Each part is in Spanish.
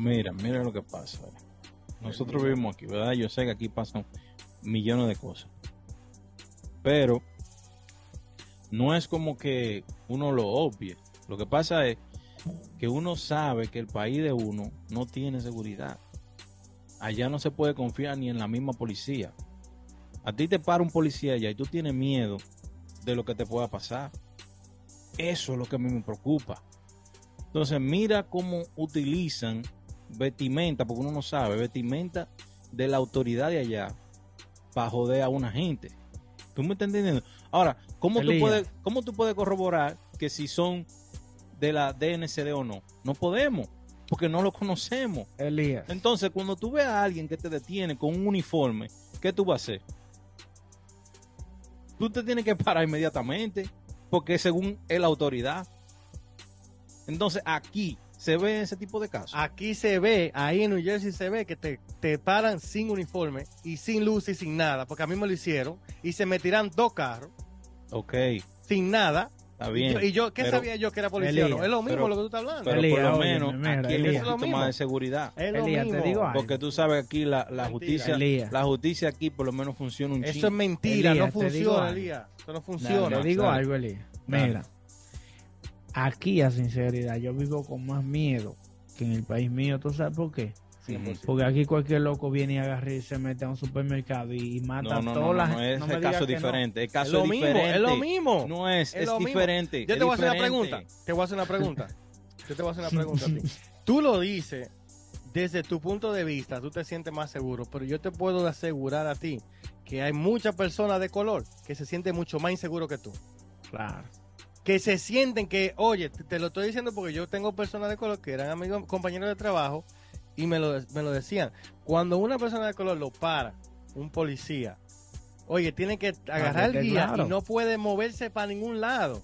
Mira, mira lo que pasa. Nosotros vivimos aquí, ¿verdad? Yo sé que aquí pasan millones de cosas. Pero no es como que uno lo obvie. Lo que pasa es que uno sabe que el país de uno no tiene seguridad. Allá no se puede confiar ni en la misma policía. A ti te para un policía allá y tú tienes miedo de lo que te pueda pasar. Eso es lo que a mí me preocupa. Entonces, mira cómo utilizan vestimenta, porque uno no sabe, vestimenta de la autoridad de allá para joder a una gente. ¿Tú me estás entendiendo? Ahora, ¿cómo tú, puedes, ¿cómo tú puedes corroborar que si son de la DNCD o no? No podemos, porque no lo conocemos. Elías. Entonces, cuando tú ves a alguien que te detiene con un uniforme, ¿qué tú vas a hacer? Tú te tienes que parar inmediatamente, porque según es la autoridad. Entonces, aquí se ve ese tipo de casos. Aquí se ve, ahí en New Jersey se ve que te, te paran sin uniforme y sin luz y sin nada, porque a mí me lo hicieron y se me tiran dos carros. Ok. Sin nada. Está bien. Y yo, ¿qué sabía yo que era policía? No, es lo mismo lo que tú estás hablando. Pero por lo menos aquí hay un poquito más de seguridad. Es lo mismo. Te digo porque tú sabes aquí la, la justicia, la justicia aquí por lo menos funciona un Eso es mentira, no funciona, Elías. Eso no funciona. te digo algo, Elías. Mira aquí a sinceridad yo vivo con más miedo que en el país mío. ¿Tú sabes por qué? Porque aquí cualquier loco viene y agarra y se mete a un supermercado y, mata a todas las no, es el caso diferente. El caso es, lo diferente. Mismo, es lo mismo. No es, es, diferente. Yo te voy a hacer una pregunta. Te voy a hacer una pregunta. Yo te voy a hacer una pregunta a ti. Tú lo dices desde tu punto de vista, tú te sientes más seguro, pero yo te puedo asegurar a ti que hay muchas personas de color que se sienten mucho más inseguros que tú. Claro que se sienten que, oye, te, lo estoy diciendo porque yo tengo personas de color que eran amigos, compañeros de trabajo y me lo, me lo decían. Cuando una persona de color lo para, un policía, oye, tiene que agarrar el guía y no puede moverse para ningún lado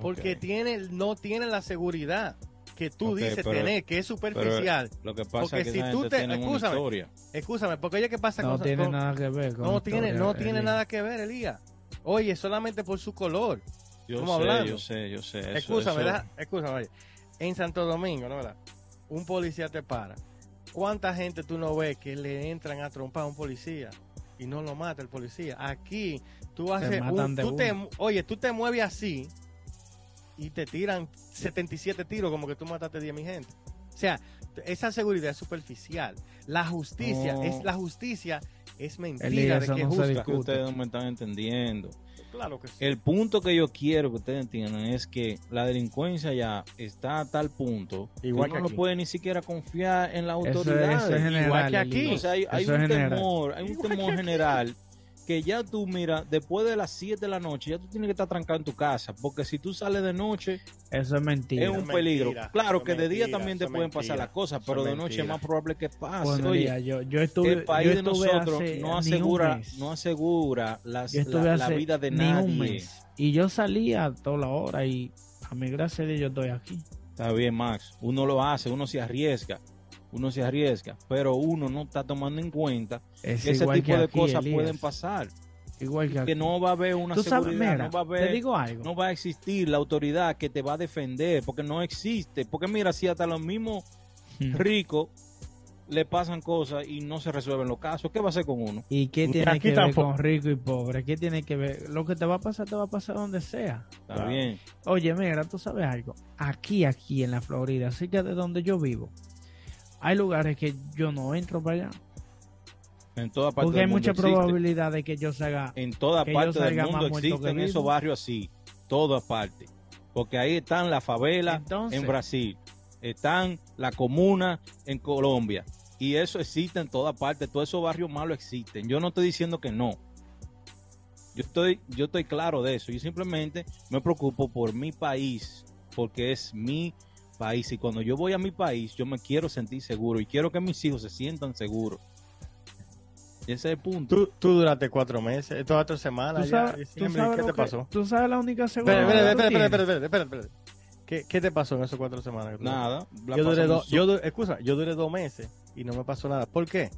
porque tiene, no tiene la seguridad que tú dices tener, que es superficial. Lo que pasa porque es que si tú te, escúchame, escúchame, porque oye, ¿qué pasa no tiene nada que ver con no tiene, no tiene nada que ver, Elías. Oye, solamente por su color. Yo sé, yo sé, yo sé. Escúchame, Escúchame, En Santo Domingo, ¿no verdad? Un policía te para. ¿Cuánta gente tú no ves que le entran a trompar a un policía y no lo mata el policía? Aquí tú haces un, tú te, oye, tú te mueves así y te tiran 77 tiros como que tú mataste 10 mi gente. O sea, esa seguridad es superficial. La justicia, es la justicia es mentira de que es Ustedes no me están entendiendo. Claro que sí. El punto que yo quiero que ustedes entiendan es que la delincuencia ya está a tal punto Igual que, uno no puede ni siquiera confiar en la autoridad. Igual que aquí. O sea, hay, un temor, hay un temor general que ya tú, mira, después de las 7 de la noche, ya tú tienes que estar trancado en tu casa, porque si tú sales de noche, eso es mentira. Es un peligro. claro que de día también te pueden pasar las cosas, pero de noche es más probable que pase. Oye, yo, yo estuve, el país de nosotros no asegura, no asegura las, la, vida de nadie. y yo salía a toda la hora y a mi gracia de yo estoy aquí. Está bien, Max. Uno lo hace, uno se arriesga uno se arriesga, pero uno no está tomando en cuenta que ese tipo de cosas pueden pasar. Igual que, que no va a haber una seguridad, no va a haber, digo algo. no va a existir la autoridad que te va a defender, porque no existe. Porque mira, si hasta los mismos hmm. ricos le pasan cosas y no se resuelven los casos, ¿qué va a hacer con uno? ¿Y qué tiene que ver con rico y pobre? ¿Qué tiene que ver? Lo que te va a pasar, te va a pasar donde sea. Está bien. Oye, mira, tú sabes algo. Aquí, aquí en la Florida, que de donde yo vivo, hay lugares que yo no entro para allá. En toda parte Porque hay mucha probabilidad de que yo salga. En toda parte del mundo existen esos barrios así. Toda parte. Porque ahí están las favelas en Brasil. Están la comuna en Colombia. Y eso existe en toda parte. Todos esos barrios malos existen. Yo no estoy diciendo que no. Yo estoy, yo estoy claro de eso. Yo simplemente me preocupo por mi país. Porque es mi país. Y cuando yo voy a mi país, yo me quiero sentir seguro y quiero que mis hijos se sientan seguros. ese es el punto. Tú, tú duraste cuatro meses, todas cuatro semanas. ¿Tú sabes, ¿Qué te pasó? Tú sabes la única seguridad. Espera, espera, espera, espera, espera, ¿Qué, ¿Qué, te pasó en esas cuatro semanas? Nada. Yo duré, dos, yo, excusa, yo duré dos meses y no me pasó nada. ¿Por qué?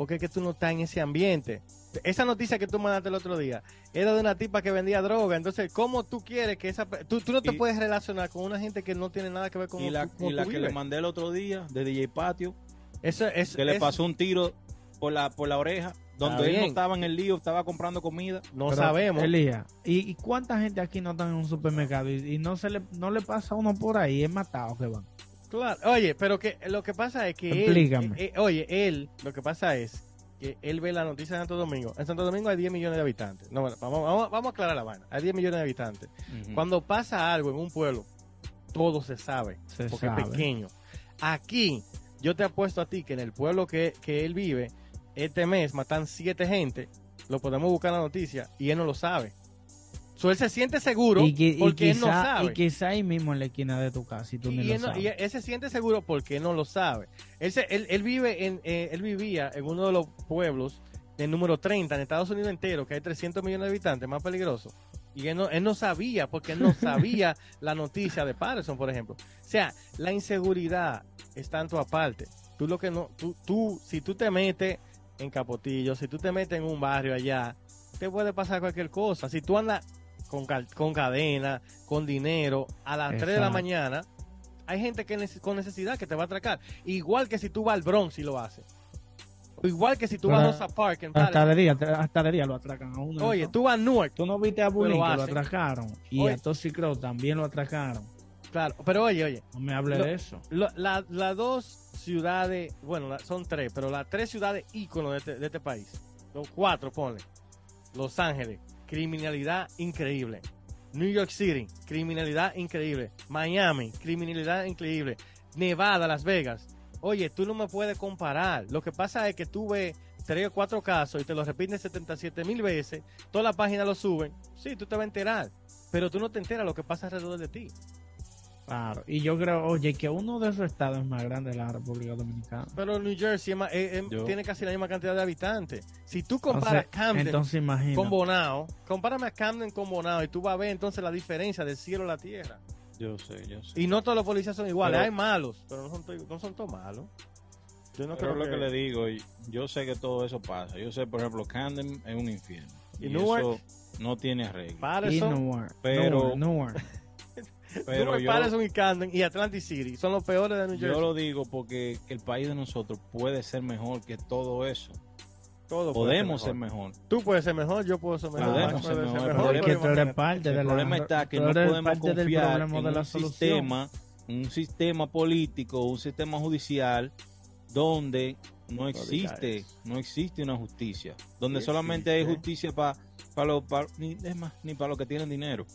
Porque es que tú no estás en ese ambiente. Esa noticia que tú mandaste el otro día era de una tipa que vendía droga. Entonces, ¿cómo tú quieres que esa... Tú, tú no te puedes relacionar con una gente que no tiene nada que ver con... Y la, y la que le mandé el otro día de DJ Patio, Eso es, que le es- pasó un tiro por la, por la oreja, donde él no estaba en el lío, estaba comprando comida. no Pero, sabemos. Elías, ¿y, y cuánta gente aquí no está en un supermercado y, y no se le no le pasa a uno por ahí? Es matado que van. Claro. Oye, pero que lo que pasa es que él, eh, eh, oye, él, lo que pasa es que él ve la noticia de Santo Domingo. En Santo Domingo hay 10 millones de habitantes. No, bueno, vamos, vamos, vamos a aclarar la vaina. Hay 10 millones de habitantes. Cuando pasa algo en un pueblo, todo se sabe, Se porque sabe. es pequeño. Aquí, yo te apuesto a ti que en el pueblo que, que él vive, este mes matan siete gente, lo podemos buscar en la noticia, y él no lo sabe. So, él se siente seguro Y, que- y porque él no sabe. y quizá ahí mismo en la esquina de tu casa y tú Y, ni lo él, sabes. y él se siente seguro porque él no lo sabe. Él, se- él, él vive en, eh, él vivía en uno de los pueblos del número 30 en Estados Unidos entero, que hay 300 millones de habitantes, más peligroso. Y él no, él no sabía, porque él no sabía la noticia de Patterson, por ejemplo. O sea, la inseguridad está en tu aparte. Tú lo que no, tú, tú, si tú te metes en Capotillo, si tú te metes en un barrio allá, te puede pasar cualquier cosa. Si tú andas con, con cadena, con dinero, a las 3 de la Exacto. mañana, hay gente que con necesidad que te va a atracar. Igual que si tú vas al Bronx y lo haces. Igual que si tú vas a Rosa Park en hasta de día, hasta de día lo atracan a uno. Oye, tú vas a Newark. tú no viste a Bulín lo lo atracaron y Oye. a Toxicrow también lo atracaron. Claro, pero oye, oye. No me hable Lo- de eso. lo- la- Las dos ciudades, bueno, la- son tres, pero las tres ciudades íconos de este, de este país. Los cuatro, ponle. Los Ángeles, criminalidad increíble. New York City, criminalidad increíble. Miami, criminalidad increíble. Nevada, Las Vegas. Oye, tú no me puedes comparar. Lo que pasa es que tú ves tres o cuatro casos y te lo repiten 77 mil veces. Todas las páginas lo suben. Sí, tú te vas a enterar. Pero tú no te enteras lo que pasa alrededor de ti. Claro. Y yo creo, oye, que uno de esos estados es más grande de la República Dominicana. Pero New Jersey es más- eh, eh, tiene casi la misma cantidad de habitantes. Si tú O comparas sea, Camden entonces imagina. con Bonao, compárame a Camden con Bonao y tú vas a ver entonces la diferencia del cielo a la tierra. Yo sé, yo sé. Y no todos los policías son iguales, Pero- hay malos, pero no son, to- no son todos malos. Yo no Pero creo lo que le digo, y yo sé que todo eso pasa. Yo sé, por ejemplo, Camden es un infierno. ¿Y Y, Newark? eso no tiene arreglo. Y Patterson, Newark, Pero- Newark, Newark. Pero Newark, yo, y Camden y Atlantic City son los peores de New Jersey. yo lo digo porque el país de nosotros puede ser mejor que todo eso. Todo Podemos ser mejor. mejor. Tú puedes ser mejor, yo puedo ser mejor. Podemos ser mejor, ser Es el que tú eres imagínate. parte de El la problema está que tú no podemos confiar problema en de la un solución. sistema, un sistema político, un sistema judicial donde no existe, no existe una justicia, donde Sí solamente hay existe. justicia para para los pa- ni es más ni para los que tienen dinero.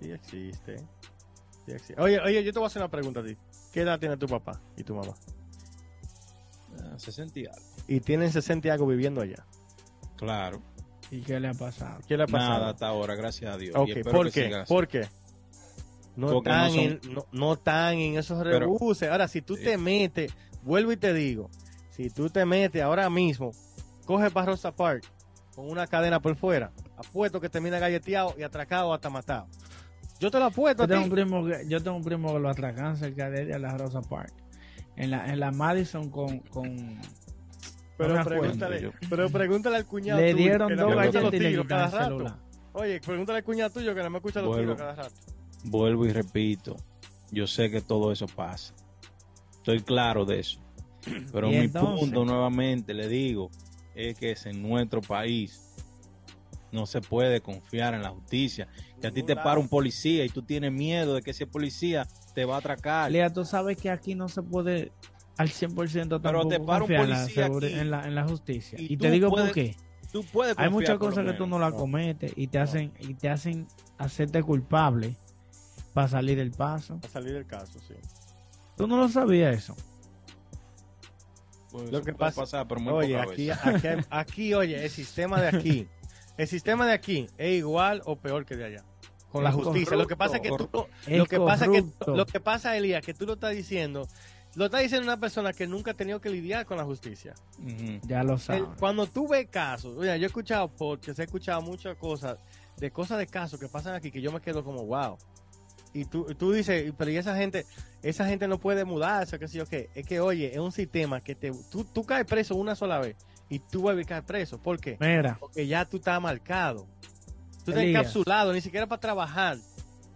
Sí existe. Oye, oye, yo te voy a hacer una pregunta a ti. ¿Qué edad tiene tu papá y tu mamá? Ah, 60 y algo. Y tienen 60 y algo viviendo allá. Claro. ¿Y qué le ha pasado? ¿Qué le ha pasado? Nada hasta ahora, gracias a Dios. Ok, Y ¿por que qué? siga así. ¿Por qué? No Porque están, no son- en, no, no están en esos Pero- rebuses. Ahora, si tú Sí. te metes, vuelvo y te digo, si tú te metes ahora mismo, coge para Rosa Park con una cadena por fuera, apuesto que termina galleteado y atracado hasta matado. Yo te lo apuesto Yo a tengo, ti. un primo que, yo tengo un primo que lo atracan cerca de ella, la Rosa Park. En la, en la Madison con... con Pero no pregúntale, pero pregúntale al cuñado le tuyo, dieron que dos galletas los y le cada rato. celular. Oye, pregúntale al cuñado tuyo que no me escucha los Vuelvo. tiros cada rato. Vuelvo y repito, yo sé que todo eso pasa. Estoy claro de eso. Pero mi entonces- punto nuevamente, le digo, es que es en nuestro país. No se puede confiar en la justicia. Que a ti te para un policía y tú tienes miedo de que ese policía te va a atracar. Lea, tú sabes que aquí no se puede al 100% Pero tampoco te para un en la, en la, en la justicia. Y te digo puedes por qué. Tú puedes Hay muchas cosas que tú no las No. cometes y te No. hacen y te hacen hacerte culpable para salir del paso. A salir del caso, sí. Tú no lo sabías eso. Pues Lo que pasa- pasar, pero muy Oye, aquí, veces. aquí, aquí, oye, el sistema de aquí, el sistema de aquí es igual o peor que de allá. Con la justicia. Lo que pasa es que tú. Es lo que pasa es que, lo que pasa, Elías, que tú lo estás diciendo, lo está diciendo una persona que nunca ha tenido que lidiar con la justicia. Ya lo El- sabes. cuando tú ves casos, oye, yo he escuchado porque he escuchado muchas cosas, de cosas de casos que pasan aquí que yo me quedo como, wow. Y tú, y tú dices, pero y esa gente, esa gente no puede mudarse, qué sé yo qué. Es que, oye, es un sistema que te, tú, tú caes preso una sola vez y tú vuelves a caer preso. ¿Por qué? Mira, Porque ya tú estás marcado. Tú estás Elías. encapsulado, ni siquiera para trabajar.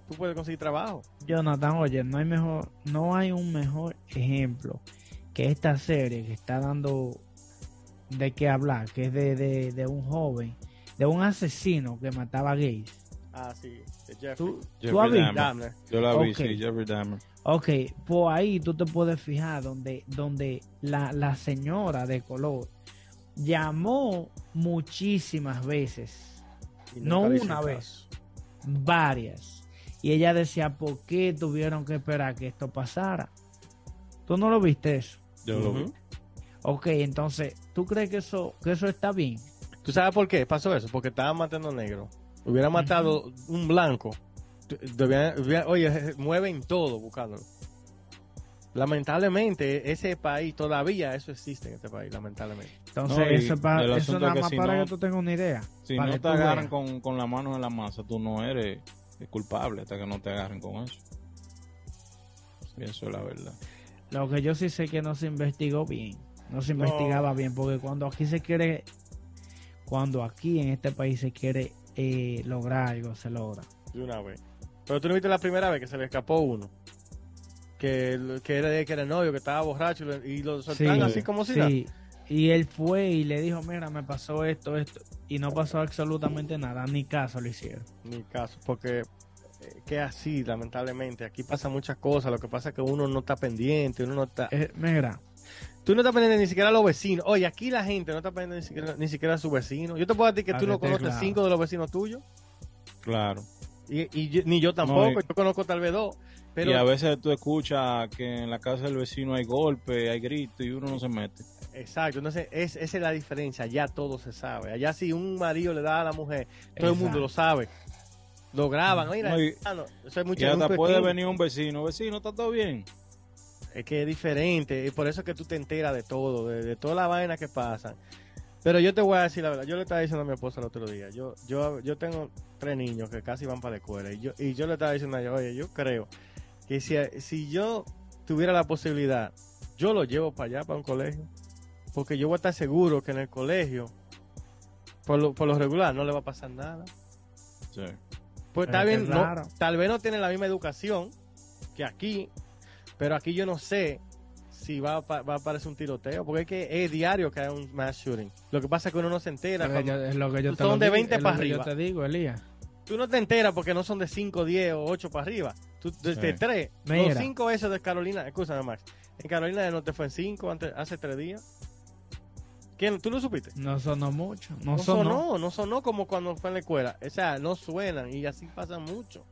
Tú puedes conseguir trabajo. Jonathan, oye, no hay mejor, no hay un mejor ejemplo que esta serie que está dando de qué hablar, que es de, de, de un joven, de un asesino que mataba gays. Ah, sí, de Jeffrey. ¿Tú, Jeffrey tú has visto? Dahmer. Dahmer. Yo la vi, Ok. sí, Jeffrey Dahmer. Ok, por ahí tú te puedes fijar donde, donde la, la señora de color llamó muchísimas veces, no una vez, varias. Y ella decía, ¿por qué tuvieron que esperar que esto pasara? ¿Tú no lo viste eso? Yo lo vi. Ok, entonces, ¿tú crees que eso, que eso está bien? ¿Tú sabes por qué pasó eso? Porque estaban matando negros. Hubiera matado un blanco. debían- hubiera- oye, mueven todo buscándolo. Lamentablemente, ese país, todavía eso existe en este país, lamentablemente. Entonces, No, eso, es para, el eso nada es que más si para no- que tú tengas una idea. Si para no que te tú agarran con, con la mano en la masa, tú no eres culpable hasta que no te agarren con eso. Eso es la verdad. Lo que yo sí sé que no se investigó bien. No se No. investigaba bien, porque cuando aquí se quiere, cuando aquí en este país se quiere eh, lograr algo, se logra. De una vez. Pero tú no viste la primera vez que se le escapó uno. Que, que, era, que era novio, que estaba borracho y lo- y lo soltaron Sí, así como si nada. Sí. Y él fue y le dijo, mira, me pasó esto, esto. Y no pasó absolutamente nada, ni caso le hicieron. Ni caso, porque eh, que así, lamentablemente. Aquí pasa muchas cosas. Lo que pasa es que uno no está pendiente, uno no está. Eh, mira, Tú no estás pendiente ni siquiera a los vecinos. Oye, aquí la gente no está pendiente ni siquiera, ni siquiera a sus vecinos. Yo te puedo decir que Ah, tú no conoces claro. cinco de los vecinos tuyos. Claro. Y, y ni yo tampoco. y- yo conozco tal vez dos. Pero y a veces tú escuchas que en la casa del vecino hay golpe, hay grito y uno no se mete. Exacto, entonces es, esa es la diferencia, allá todo se sabe. Allá si un marido le da a la mujer, todo el mundo lo sabe. Lo graban, mira, No, y- eso es mucho Y hasta puede venir un vecino, vecino, ¿está todo bien? Es que es diferente, y por eso es que tú te enteras de todo, de, de toda la vaina que pasan. Pero yo te voy a decir la verdad, yo le estaba diciendo a mi esposa el otro día, yo yo yo tengo tres niños que casi van para la escuela, y yo, y yo le estaba diciendo a ella, oye, yo creo que si, si yo tuviera la posibilidad, yo lo llevo para allá, para un colegio, porque yo voy a estar seguro que en el colegio, por lo, por lo regular, no le va a pasar nada. Sí. Pues bien, que no- tal vez no tienen la misma educación que aquí, pero aquí yo no sé si va pa- va a aparecer un tiroteo, porque es que es diario que hay un mass shooting. Lo que pasa es que uno no se entera. cuando- es lo que yo te son lo de digo, 20 es lo para que arriba. Yo te digo, Elías. Tú no te enteras porque no son de 5, 10 o 8 para arriba. Tú, de, de Sí. 3. Mira. Los 5 esos de Carolina, escúchame Max. En Carolina del Norte fue en 5 hace 3 días. ¿Quién? ¿Tú lo supiste? No sonó mucho. No, No sonó. sonó, no sonó como cuando fue en la escuela. O sea, no suenan y así pasa mucho.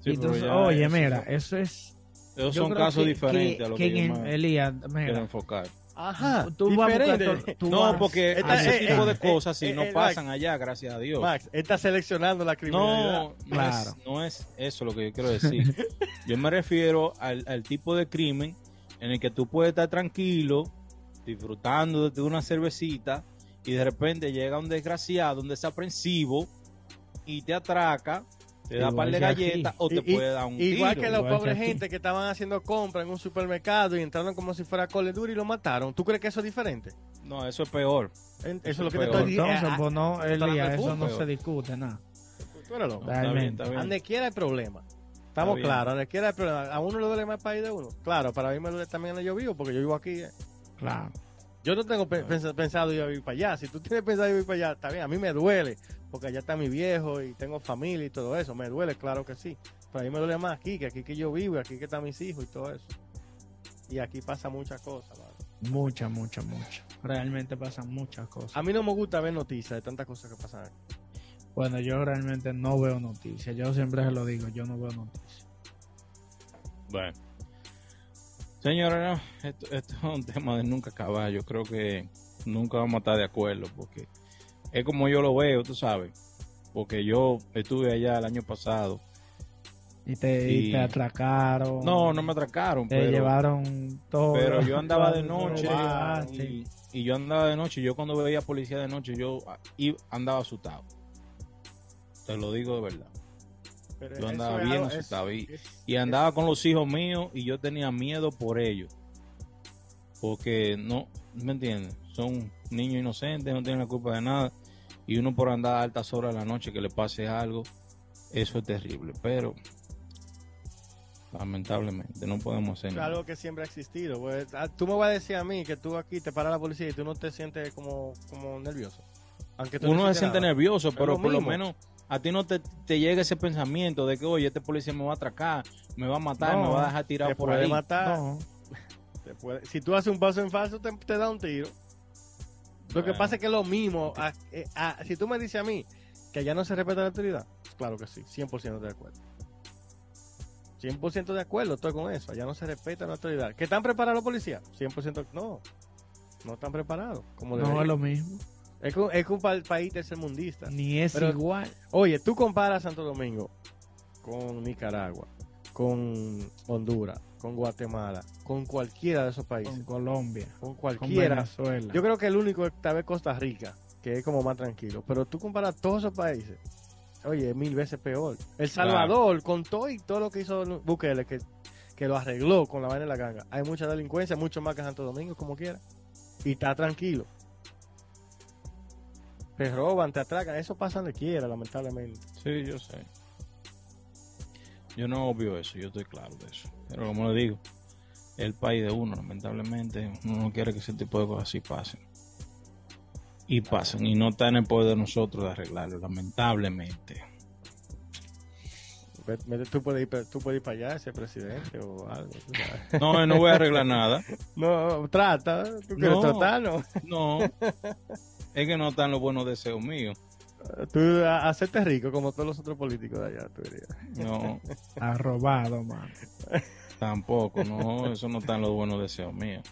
Sí, entonces, oye, eso- mira, eso es. Esos yo son creo casos que- diferentes que- a lo que que, en yo el- me Elías, quiero enfocar. Ajá, tú vas buscar diferente. tú No, vas- porque Esta- ese eh, tipo eh, de cosas sí eh, no eh, pasan allá, gracias a Dios. Max, él está seleccionando la criminalidad. No, no, Claro. es, no es eso lo que yo quiero decir. Yo me refiero al, al tipo de crimen en el que tú puedes estar tranquilo, disfrutando de una cervecita, y de repente llega un desgraciado, un desaprensivo, y te atraca, te da Igual par de galletas o te Y- puede dar un Igual tiro. que los igual que pobres aquí. gente que estaban haciendo compras en un supermercado y entraron como si fuera Call y lo mataron. ¿Tú crees que eso es diferente? No, eso es peor. En- Eso Eso es lo que te es estoy peor. diciendo. Entonces, pues no, está dando Elías, el eso no se discute, nada. Tú eres loco. No, está bien, Realmente. está bien. Donde quiera hay problema. Estamos claros, donde quiera hay problema. A uno le duele más el país de uno. Claro, para mí me duele también yo vivo, porque yo vivo aquí. eh. Claro. Yo no tengo pe- pens- pensado ir a vivir para allá. Si tú tienes pensado ir para allá, está bien. A mí me duele, porque allá está mi viejo y tengo familia y todo eso. Me duele, claro que sí. Pero a mí me duele más aquí, que aquí que yo vivo, y aquí que están mis hijos y todo eso. Y aquí pasa muchas cosas. mano. Muchas, muchas, muchas. Realmente pasan muchas cosas. A mí no me gusta ver noticias de tantas cosas que pasan aquí. Bueno, yo realmente no veo noticias. Yo siempre se lo digo, yo no veo noticias. Bueno. Señores, no, esto, esto es un tema de nunca acabar. Yo creo que nunca vamos a estar de acuerdo porque es como yo lo veo, tú sabes. Porque yo estuve allá el año pasado. Y te, y Y- te atracaron. No, no me atracaron, Te pero, llevaron todo. pero yo andaba de noche ah, y, y yo andaba de noche. y Yo cuando veía policía de noche, yo ah, iba- andaba asustado. Te lo digo de verdad. Pero Yo andaba bien es- asustado y, es- y andaba con los hijos míos y yo tenía miedo por ellos. Porque no, ¿me entiendes? Son niños inocentes, no tienen la culpa de nada. Y uno por andar a altas horas de la noche que le pase algo, eso es terrible. Pero Lamentablemente, no podemos hacer Es nada. algo que siempre ha existido. pues, ah, tú me vas a decir a mí que tú aquí te para la policía y tú no te sientes como, como nervioso. Aunque tú no Uno se siente nada. nervioso, pero lo por lo menos a ti no te, te llega ese pensamiento de que, oye, este policía me va a atracar, me va a matar, No, me va a dejar tirado por ahí. matar. No, te puede- si tú haces un paso en falso, te, te da un tiro. Lo que pasa es que es lo mismo. a- eh, a- si tú me dices a mí que allá no se respeta la autoridad, claro que sí, 100% de acuerdo. 100% de acuerdo, estoy con eso. Allá no se respeta la autoridad. ¿Que están preparados los policías? 100% no. No están preparados. Como no es lo mismo. Es que, es que un pa- país tercermundista. Ni es Pero- igual. Oye, tú comparas Santo Domingo con Nicaragua, con Honduras, con Guatemala, con cualquiera de esos países, Con Colombia, con con cualquiera. Venezuela. Yo creo que el único es tal vez Costa Rica, que es como más tranquilo. Pero tú comparas todos esos países, oye, es mil veces peor. El Salvador, con todo y todo lo que hizo Bukele, que, que lo arregló con la vaina de la ganga, hay mucha delincuencia, mucho más que Santo Domingo, como quiera. Y está tranquilo. Te roban, te atracan, eso pasa donde quiera, lamentablemente. Sí, yo sé. Yo no obvio eso, yo estoy claro de eso. Pero como le digo, es el país de uno, lamentablemente, uno no quiere que ese tipo de cosas así pasen. Y pasen, y no está en el poder de nosotros de arreglarlo, lamentablemente. Tú puedes, ir, tú puedes ir para allá, ser presidente o algo. sabes. No, no voy a arreglar nada. No, trata, tú quieres No. tratar, ¿no? No, es que no están los buenos deseos míos. Tú a- hacerte rico como todos los otros políticos de allá, tú dirías. No, Arrobado, mano. tampoco, no, eso no están los buenos deseos míos.